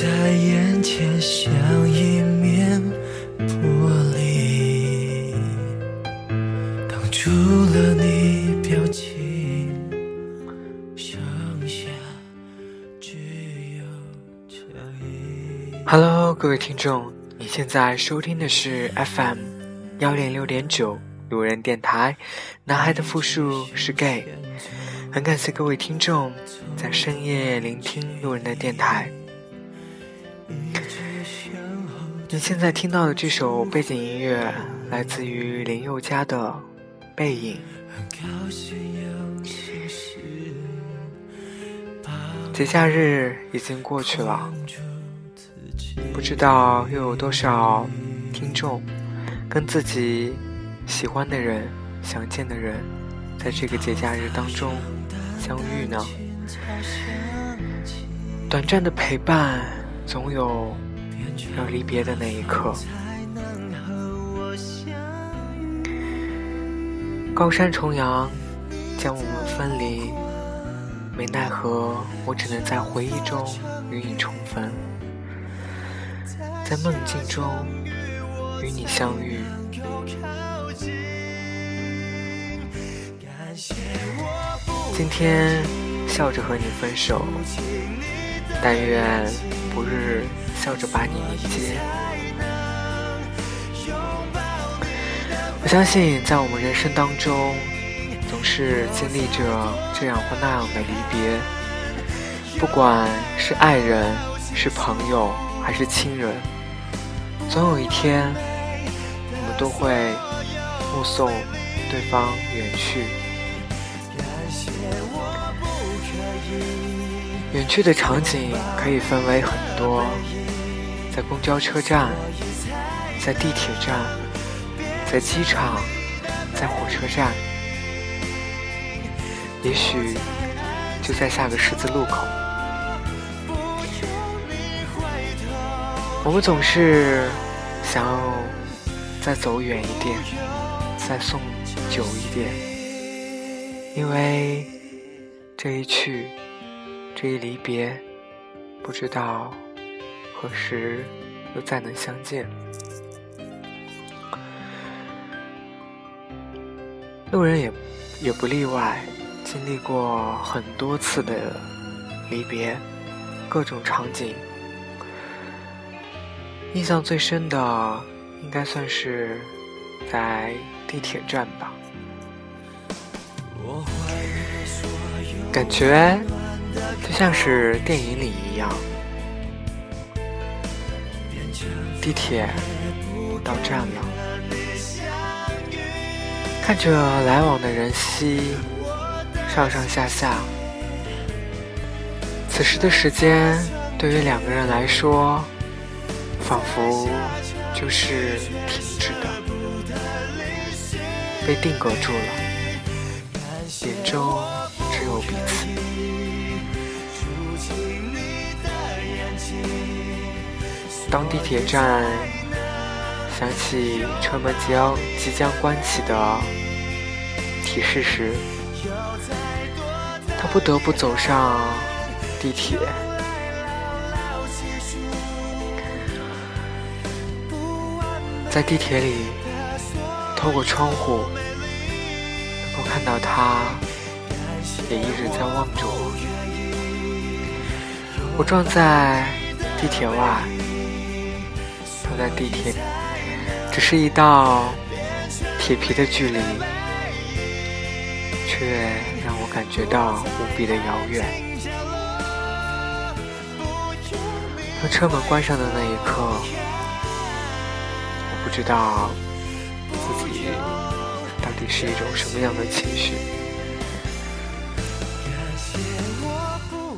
在眼前像一面玻璃，挡住了你表情，剩下只有。Hello，各位听众，你现在收听的是 FM 幺零六点九路人电台，男孩的复数是 gay。很感谢各位听众在深夜聆听路人的电台。你现在听到的这首背景音乐来自于林宥嘉的《背影》。节假日已经过去了，不知道又有多少听众跟自己喜欢的人、想见的人，在这个节假日当中相遇呢？短暂的陪伴，总有要离别的那一刻。高山重阳将我们分离，没奈何，我只能在回忆中与你重逢，在梦境中与你相遇。今天笑着和你分手，但愿不日笑着把你迎接。我相信，在我们人生当中，总是经历着这样或那样的离别，不管是爱人、是朋友还是亲人，总有一天，我们都会目送对方远去。远去的场景可以分为很多，在公交车站，在地铁站，在机场，在火车站，也许就在下个十字路口。我们总是想要再走远一点，再送久一点，因为这一去。这一离别，不知道何时又再能相见。路人也也不例外，经历过很多次的离别，各种场景。印象最深的，应该算是在地铁站吧，感觉。就像是电影里一样，地铁到站了，看着来往的人溪上上下下，此时的时间对于两个人来说，仿佛就是停止的，被定格住了，眼中当地铁站响起车门即将即将关起的提示时，他不得不走上地铁。在地铁里，透过窗户，能够看到他，也一直在望着我。我撞在地铁外。在地铁，只是一道铁皮的距离，却让我感觉到无比的遥远。当车门关上的那一刻，我不知道自己到底是一种什么样的情绪。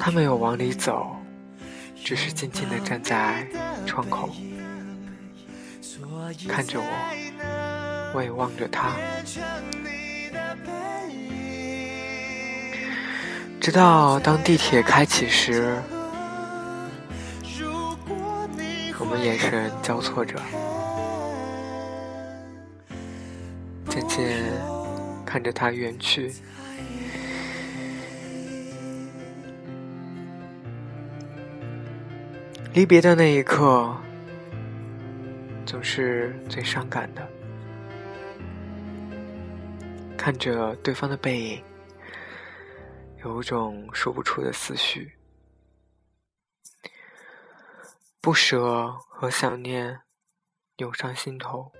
他没有往里走，只是静静的站在窗口。看着我，我也望着他，直到当地铁开启时，我们眼神交错着，渐渐看着他远去。离别的那一刻。总是最伤感的。看着对方的背影，有种说不出的思绪，不舍和想念涌上心头。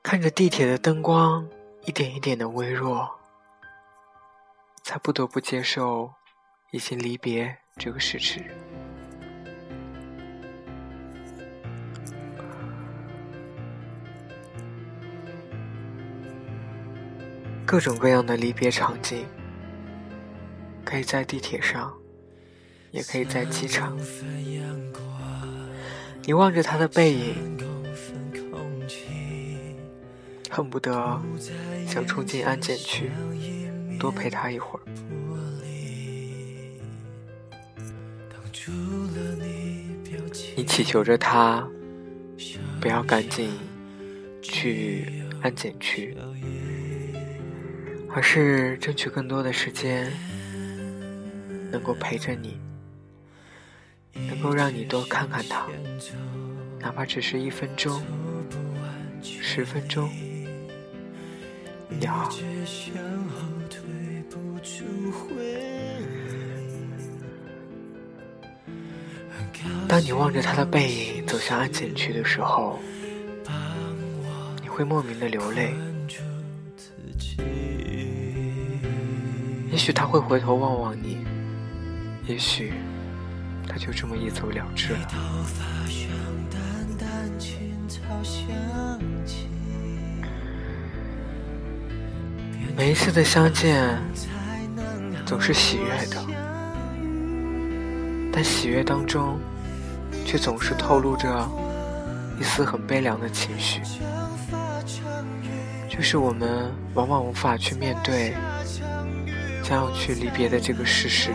看着地铁的灯光一点一点的微弱，才不得不接受已经离别这个事实。各种各样的离别场景，可以在地铁上，也可以在机场。你望着他的背影。恨不得想冲进安检区，多陪他一会儿。你祈求着他不要赶紧去安检区，而是争取更多的时间，能够陪着你，能够让你多看看他，哪怕只是一分钟、十分钟。你好。当你望着他的背影走向安检区的时候，你会莫名的流泪。也许他会回头望望你，也许他就这么一走了之了。每一次的相见，总是喜悦的，但喜悦当中，却总是透露着一丝很悲凉的情绪，就是我们往往无法去面对将要去离别的这个事实。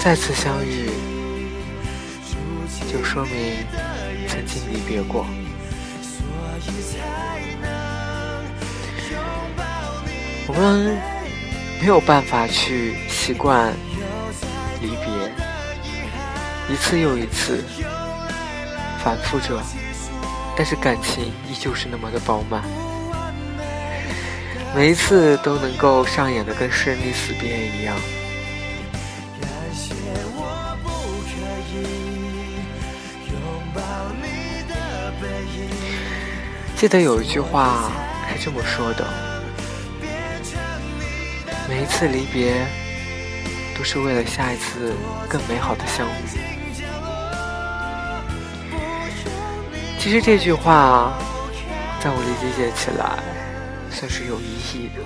再次相遇，就说明曾经离别过。我们没有办法去习惯，一次又一次反复着，但是感情依旧是那么的饱满，每一次都能够上演的跟生离死别一样。记得有一句话是这么说的：每一次离别，都是为了下一次更美好的相遇。其实这句话，在我理解起来，算是有意义的。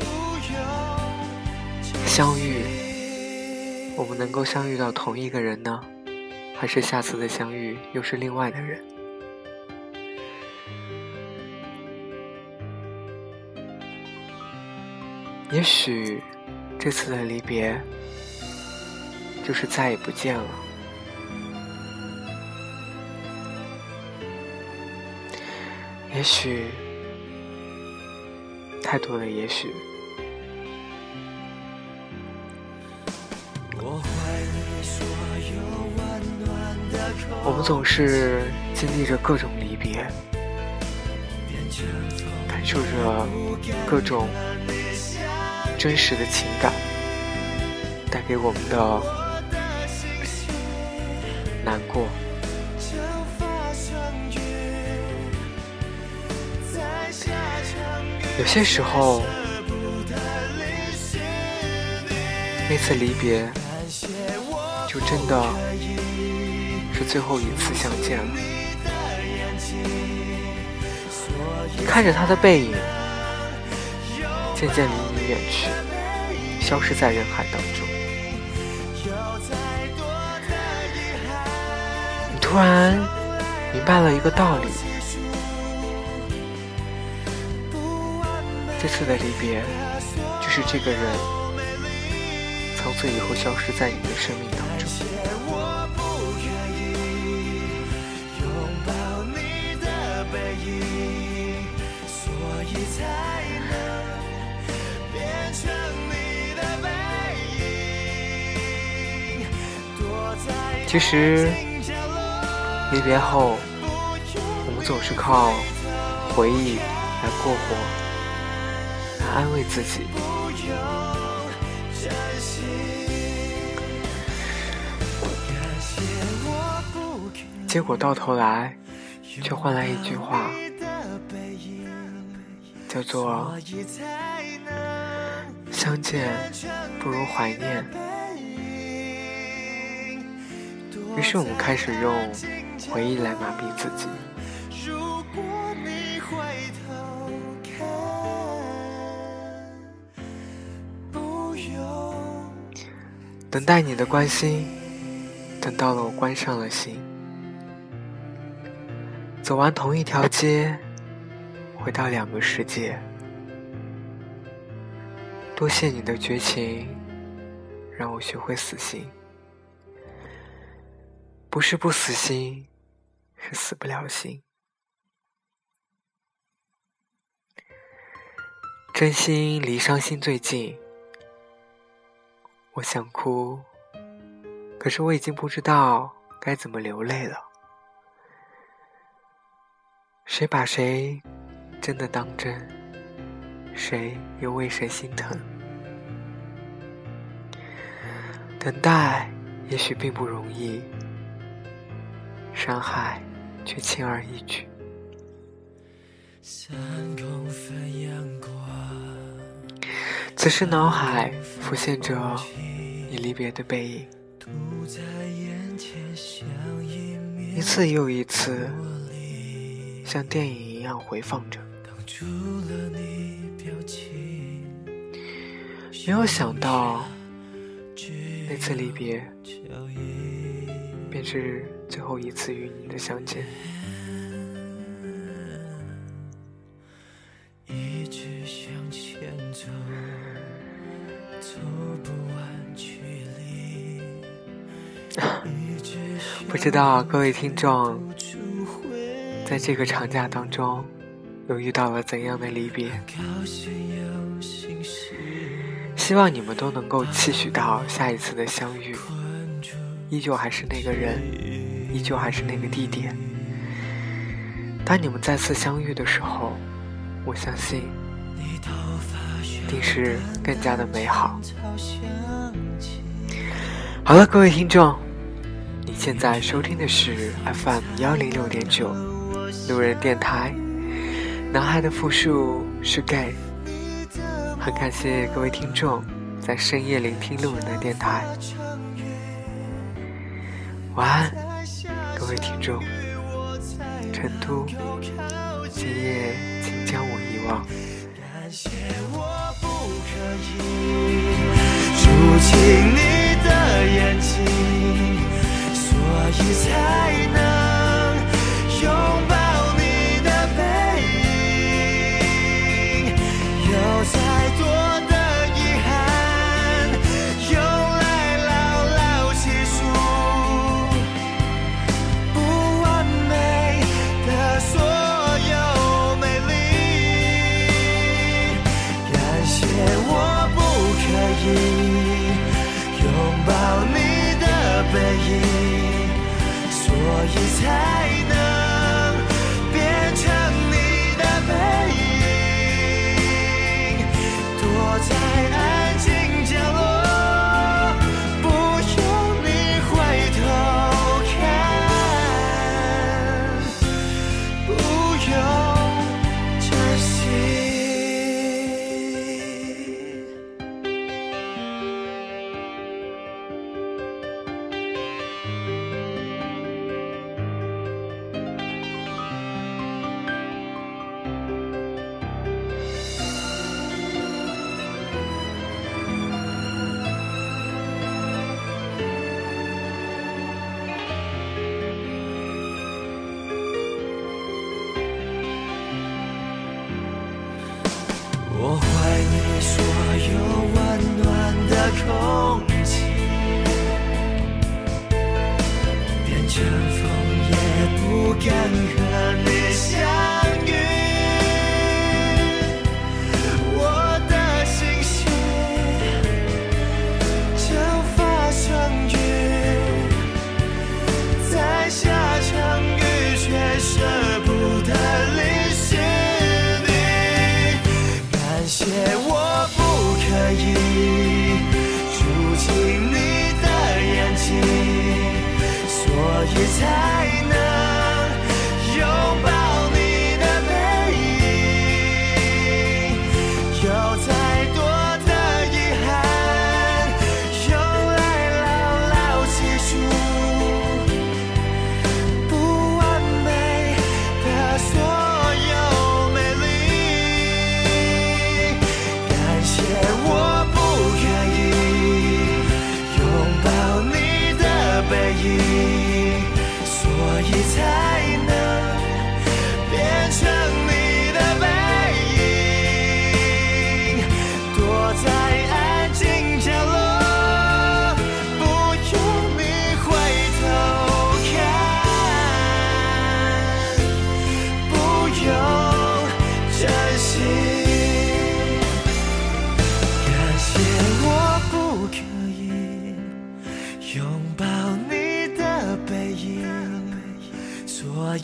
相遇，我们能够相遇到同一个人呢，还是下次的相遇又是另外的人？也许这次的离别就是再也不见了。也许太多的也许。我们总是经历着各种离别，感受着各种。真实的情感带给我们的难过，有些时候，那次离别就真的是最后一次相见了。看着他的背影，渐渐离你。远去，消失在人海当中。你突然明白了一个道理：这次的离别，就是这个人从此以后消失在你的生命当中。其实，离别后，我们总是靠回忆来过活，安慰自己。结果到头来，却换来一句话，叫做“相见不如怀念”。于是我们开始用回忆来麻痹自己。等待你的关心，等到了我关上了心。走完同一条街，回到两个世界。多谢你的绝情，让我学会死心。不是不死心，是死不了心。真心离伤心最近。我想哭，可是我已经不知道该怎么流泪了。谁把谁真的当真？谁又为谁心疼？等待也许并不容易，伤害却轻而易举。此时脑海浮现着你离别的背影，一次又一次。像电影一样回放着，没有想到那次离别，便是最后一次与你的相见。知道各位听众。在这个长假当中，又遇到了怎样的离别？希望你们都能够期许到下一次的相遇，依旧还是那个人，依旧还是那个地点。当你们再次相遇的时候，我相信，定是更加的美好。好了，各位听众，现在收听的是 FM 幺零六点九。路人电台，男孩的复数是 gay。很感谢各位听众在深夜聆听路人的电台。晚安，各位听众。成都，今夜请将我遗忘。感谢我不可以住进你的眼睛，所以才能拥抱你的背影有再多的遗憾用来牢牢记住不完美的所有美丽感谢我不可以 his high. 可风也不敢。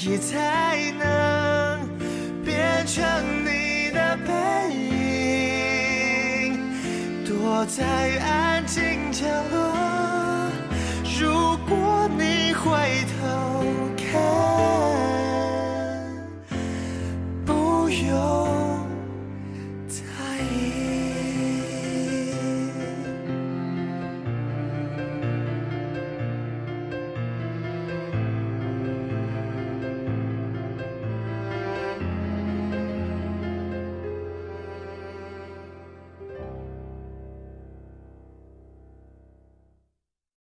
以才能变成你的背影，躲在安静角落。如果你回头看，不用。